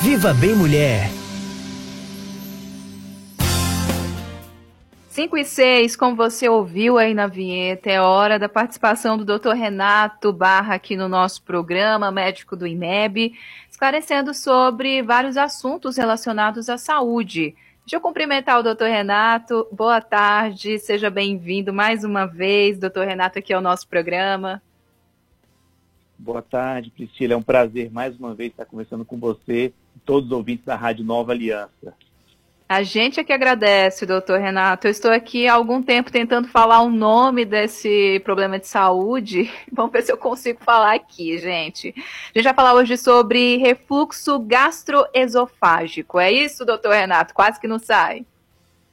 Viva Bem Mulher! 5 e 6, como você ouviu aí na vinheta, é hora da participação do Dr. Renato Barra aqui no nosso programa, médico do INEB, esclarecendo sobre vários assuntos relacionados à saúde. Deixa eu cumprimentar o doutor Renato. Boa tarde, seja bem-vindo mais uma vez, doutor Renato, aqui ao nosso programa. Boa tarde, Priscila. É um prazer mais uma vez estar conversando com você e todos os ouvintes da Rádio Nova Aliança. A gente é que agradece, doutor Renato. Eu estou aqui há algum tempo tentando falar o nome desse problema de saúde. Vamos ver se eu consigo falar aqui, gente. A gente vai falar hoje sobre refluxo gastroesofágico. É isso, doutor Renato? Quase que não sai.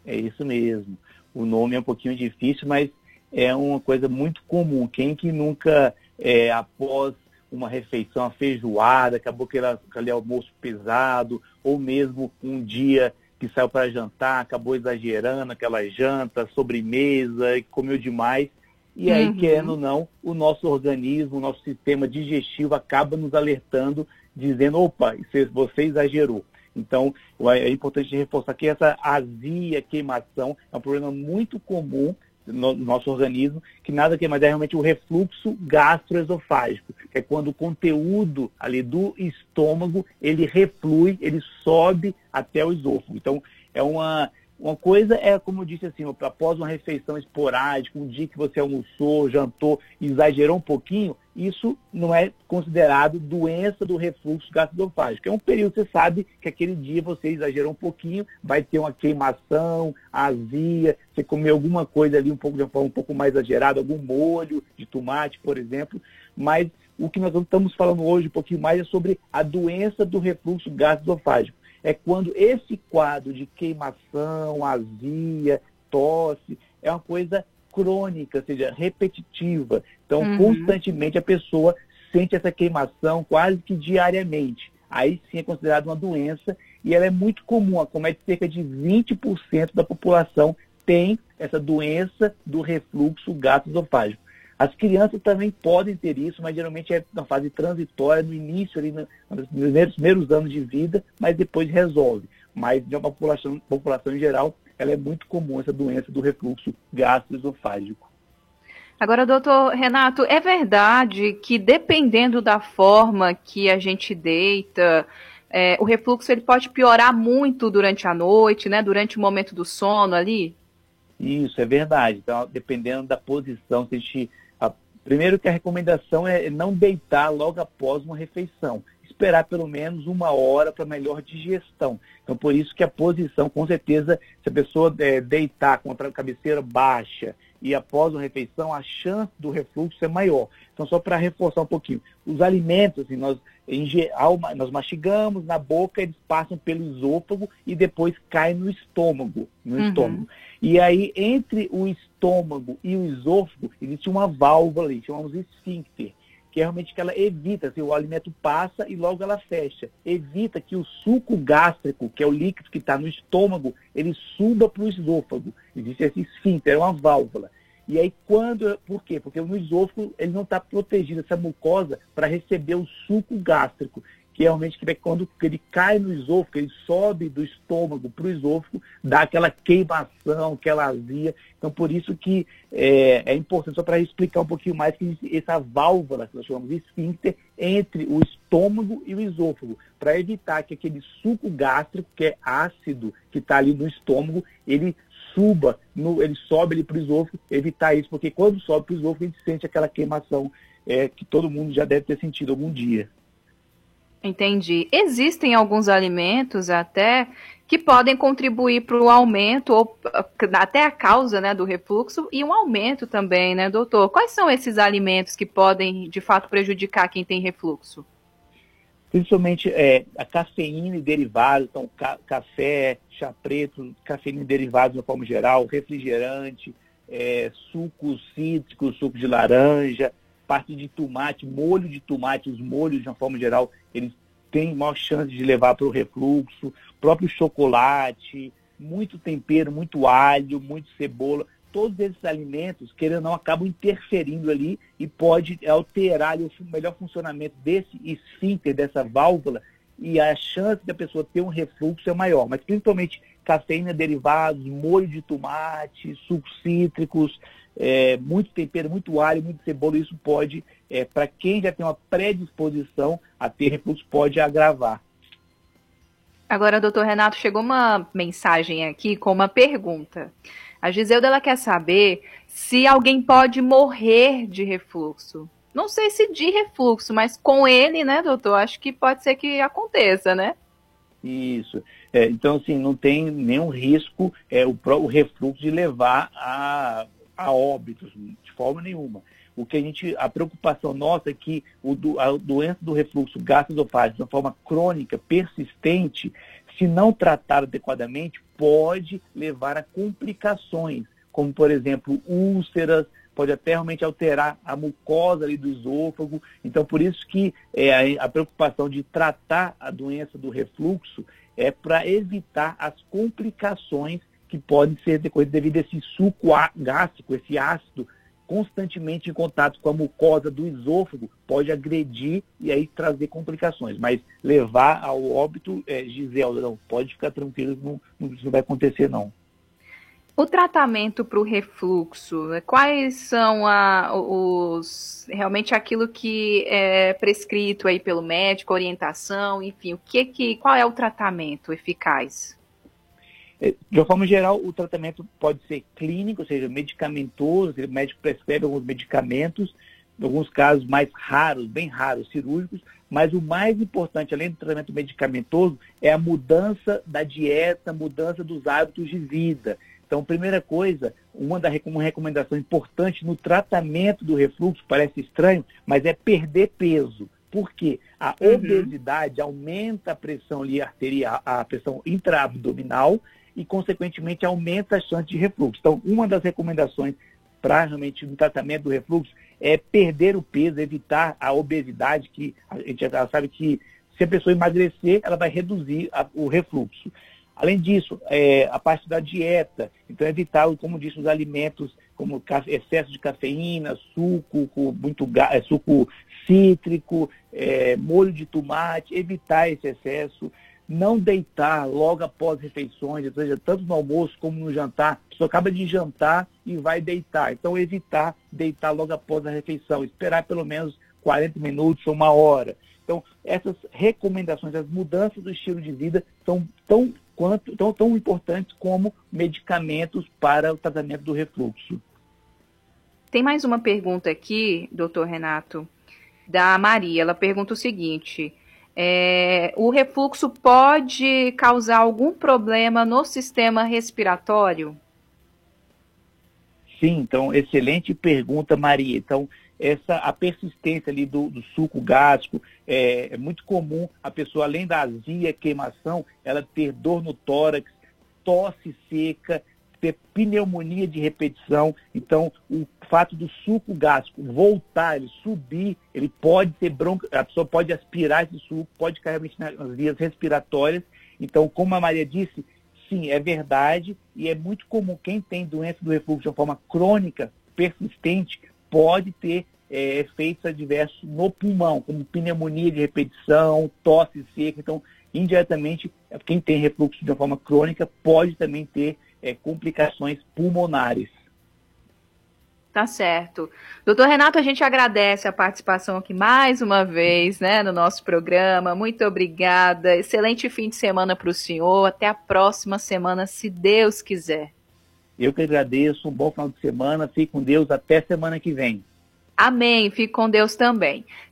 É isso mesmo. O nome é um pouquinho difícil, mas é uma coisa muito comum. Quem que nunca, é, após uma refeição, a feijoada, acabou aquele almoço pesado, ou mesmo um dia que saiu para jantar, acabou exagerando aquela janta, sobremesa, comeu demais. E aí, uhum. querendo ou não, o nosso organismo, o nosso sistema digestivo acaba nos alertando, dizendo, opa, você exagerou. Então, é importante reforçar que essa azia, queimação, é um problema muito comum no nosso organismo, que nada que mais é realmente o refluxo gastroesofágico, que é quando o conteúdo ali do estômago, ele reflui, ele sobe até o esôfago. Então, é uma, uma coisa é, como eu disse assim, após uma refeição esporádica, um dia que você almoçou, jantou, exagerou um pouquinho, isso não é considerado doença do refluxo gastroesofágico. É um período, você sabe que aquele dia você exagerou um pouquinho, vai ter uma queimação, azia, você comeu alguma coisa ali um pouco de uma forma um pouco mais exagerada, algum molho de tomate, por exemplo, mas o que nós estamos falando hoje um pouquinho mais é sobre a doença do refluxo gastroesofágico. É quando esse quadro de queimação, azia, tosse, é uma coisa crônica, ou seja, repetitiva. Então, uhum. constantemente a pessoa sente essa queimação quase que diariamente. Aí sim é considerada uma doença e ela é muito comum, acomete cerca de 20% da população tem essa doença do refluxo gastroesofágico. As crianças também podem ter isso, mas geralmente é na fase transitória, no início, ali nos primeiros, primeiros anos de vida, mas depois resolve. Mas de uma população, população em geral, ela é muito comum, essa doença do refluxo gastroesofágico. Agora, doutor Renato, é verdade que dependendo da forma que a gente deita, é, o refluxo ele pode piorar muito durante a noite, né? Durante o momento do sono ali? Isso, é verdade. Então, dependendo da posição, se a gente. A, primeiro que a recomendação é não deitar logo após uma refeição esperar pelo menos uma hora para melhor digestão. Então, por isso que a posição, com certeza, se a pessoa é, deitar com a cabeceira baixa e após uma refeição, a chance do refluxo é maior. Então, só para reforçar um pouquinho, os alimentos, assim, nós, em geral, nós mastigamos na boca, eles passam pelo esôfago e depois caem no estômago, no uhum. estômago. E aí, entre o estômago e o esôfago, existe uma válvula ali, chamamos esfíncter que é realmente que ela evita, assim, o alimento passa e logo ela fecha. Evita que o suco gástrico, que é o líquido que está no estômago, ele suba para o esôfago. Existe esse esfíncter, é uma válvula. E aí quando, por quê? Porque no esôfago ele não está protegido, essa mucosa, para receber o suco gástrico que realmente que quando ele cai no esôfago, ele sobe do estômago para o esôfago, dá aquela queimação, aquela azia. Então, por isso que é, é importante, só para explicar um pouquinho mais, que essa válvula, que nós chamamos de esfíncter, entre o estômago e o esôfago, para evitar que aquele suco gástrico, que é ácido, que está ali no estômago, ele suba, no, ele sobe ali para o esôfago, evitar isso, porque quando sobe para o esôfago, a gente sente aquela queimação é, que todo mundo já deve ter sentido algum dia. Entendi. Existem alguns alimentos até que podem contribuir para o aumento ou até a causa né, do refluxo e um aumento também, né, doutor? Quais são esses alimentos que podem, de fato, prejudicar quem tem refluxo? Principalmente é, a cafeína e derivados, então ca café, chá preto, cafeína e derivados de uma forma geral, refrigerante, é, sucos cítricos, suco de laranja, parte de tomate, molho de tomate, os molhos de uma forma geral, eles têm maior chance de levar para o refluxo, próprio chocolate, muito tempero, muito alho, muito cebola, todos esses alimentos, querendo ou não, acabam interferindo ali e pode alterar o melhor funcionamento desse esfíncter, dessa válvula, e a chance da pessoa ter um refluxo é maior. Mas principalmente cafeína derivados, molho de tomate, sucos cítricos, é, muito tempero, muito alho, muito cebola, isso pode, é, para quem já tem uma predisposição a ter refluxo, pode agravar. Agora, doutor Renato, chegou uma mensagem aqui com uma pergunta. A Giselda ela quer saber se alguém pode morrer de refluxo. Não sei se de refluxo, mas com ele, né, doutor? Acho que pode ser que aconteça, né? Isso. É, então, assim, não tem nenhum risco é, o, o refluxo de levar a, a óbitos, de forma nenhuma. O que a gente, a preocupação nossa é que o, a doença do refluxo gastroesofágico, de uma forma crônica, persistente, se não tratada adequadamente, pode levar a complicações, como, por exemplo, úlceras, pode até realmente alterar a mucosa ali do esôfago. Então, por isso que é, a, a preocupação de tratar a doença do refluxo é para evitar as complicações que podem ser decorridas devido a esse suco gástrico, esse ácido constantemente em contato com a mucosa do esôfago pode agredir e aí trazer complicações. Mas levar ao óbito, é, não, pode ficar tranquilo, não, não, isso não vai acontecer não. O tratamento para o refluxo, quais são a, os realmente aquilo que é prescrito aí pelo médico, orientação, enfim, o que que qual é o tratamento eficaz? É, de uma forma geral, o tratamento pode ser clínico, ou seja, medicamentoso, o médico prescreve alguns medicamentos, em alguns casos mais raros, bem raros, cirúrgicos, mas o mais importante, além do tratamento medicamentoso, é a mudança da dieta, mudança dos hábitos de vida. Então, primeira coisa, uma, da, uma recomendação importante no tratamento do refluxo, parece estranho, mas é perder peso. Por quê? A uhum. obesidade aumenta a pressão arterial, a pressão intraabdominal e, consequentemente, aumenta a chance de refluxo. Então, uma das recomendações para realmente no tratamento do refluxo é perder o peso, evitar a obesidade, que a gente já sabe que se a pessoa emagrecer, ela vai reduzir a, o refluxo. Além disso, é, a parte da dieta, então evitar, como disse, os alimentos como excesso de cafeína, suco, muito é, suco cítrico, é, molho de tomate, evitar esse excesso, não deitar logo após refeições, ou seja, tanto no almoço como no jantar, a pessoa acaba de jantar e vai deitar. Então evitar deitar logo após a refeição, esperar pelo menos 40 minutos ou uma hora. Então, essas recomendações, as mudanças do estilo de vida são tão quanto tão, tão importantes como medicamentos para o tratamento do refluxo. Tem mais uma pergunta aqui, doutor Renato, da Maria. Ela pergunta o seguinte: é, o refluxo pode causar algum problema no sistema respiratório? Sim, então, excelente pergunta, Maria. Então, essa a persistência ali do, do suco gástrico, é, é, muito comum a pessoa, além da azia, queimação, ela ter dor no tórax, tosse seca, ter pneumonia de repetição. Então, o fato do suco gástrico voltar, ele subir, ele pode ter bronca, a pessoa pode aspirar esse suco, pode cair nas vias respiratórias. Então, como a Maria disse, sim, é verdade e é muito comum quem tem doença do refluxo de uma forma crônica, persistente, pode ter é, efeitos adversos no pulmão, como pneumonia de repetição, tosse seca. Então, indiretamente, quem tem refluxo de uma forma crônica pode também ter é, complicações pulmonares. Tá certo. Doutor Renato, a gente agradece a participação aqui mais uma vez, né, no nosso programa. Muito obrigada. Excelente fim de semana para o senhor. Até a próxima semana, se Deus quiser. Eu que agradeço. Um bom final de semana. Fique com Deus. Até semana que vem. Amém. Fique com Deus também.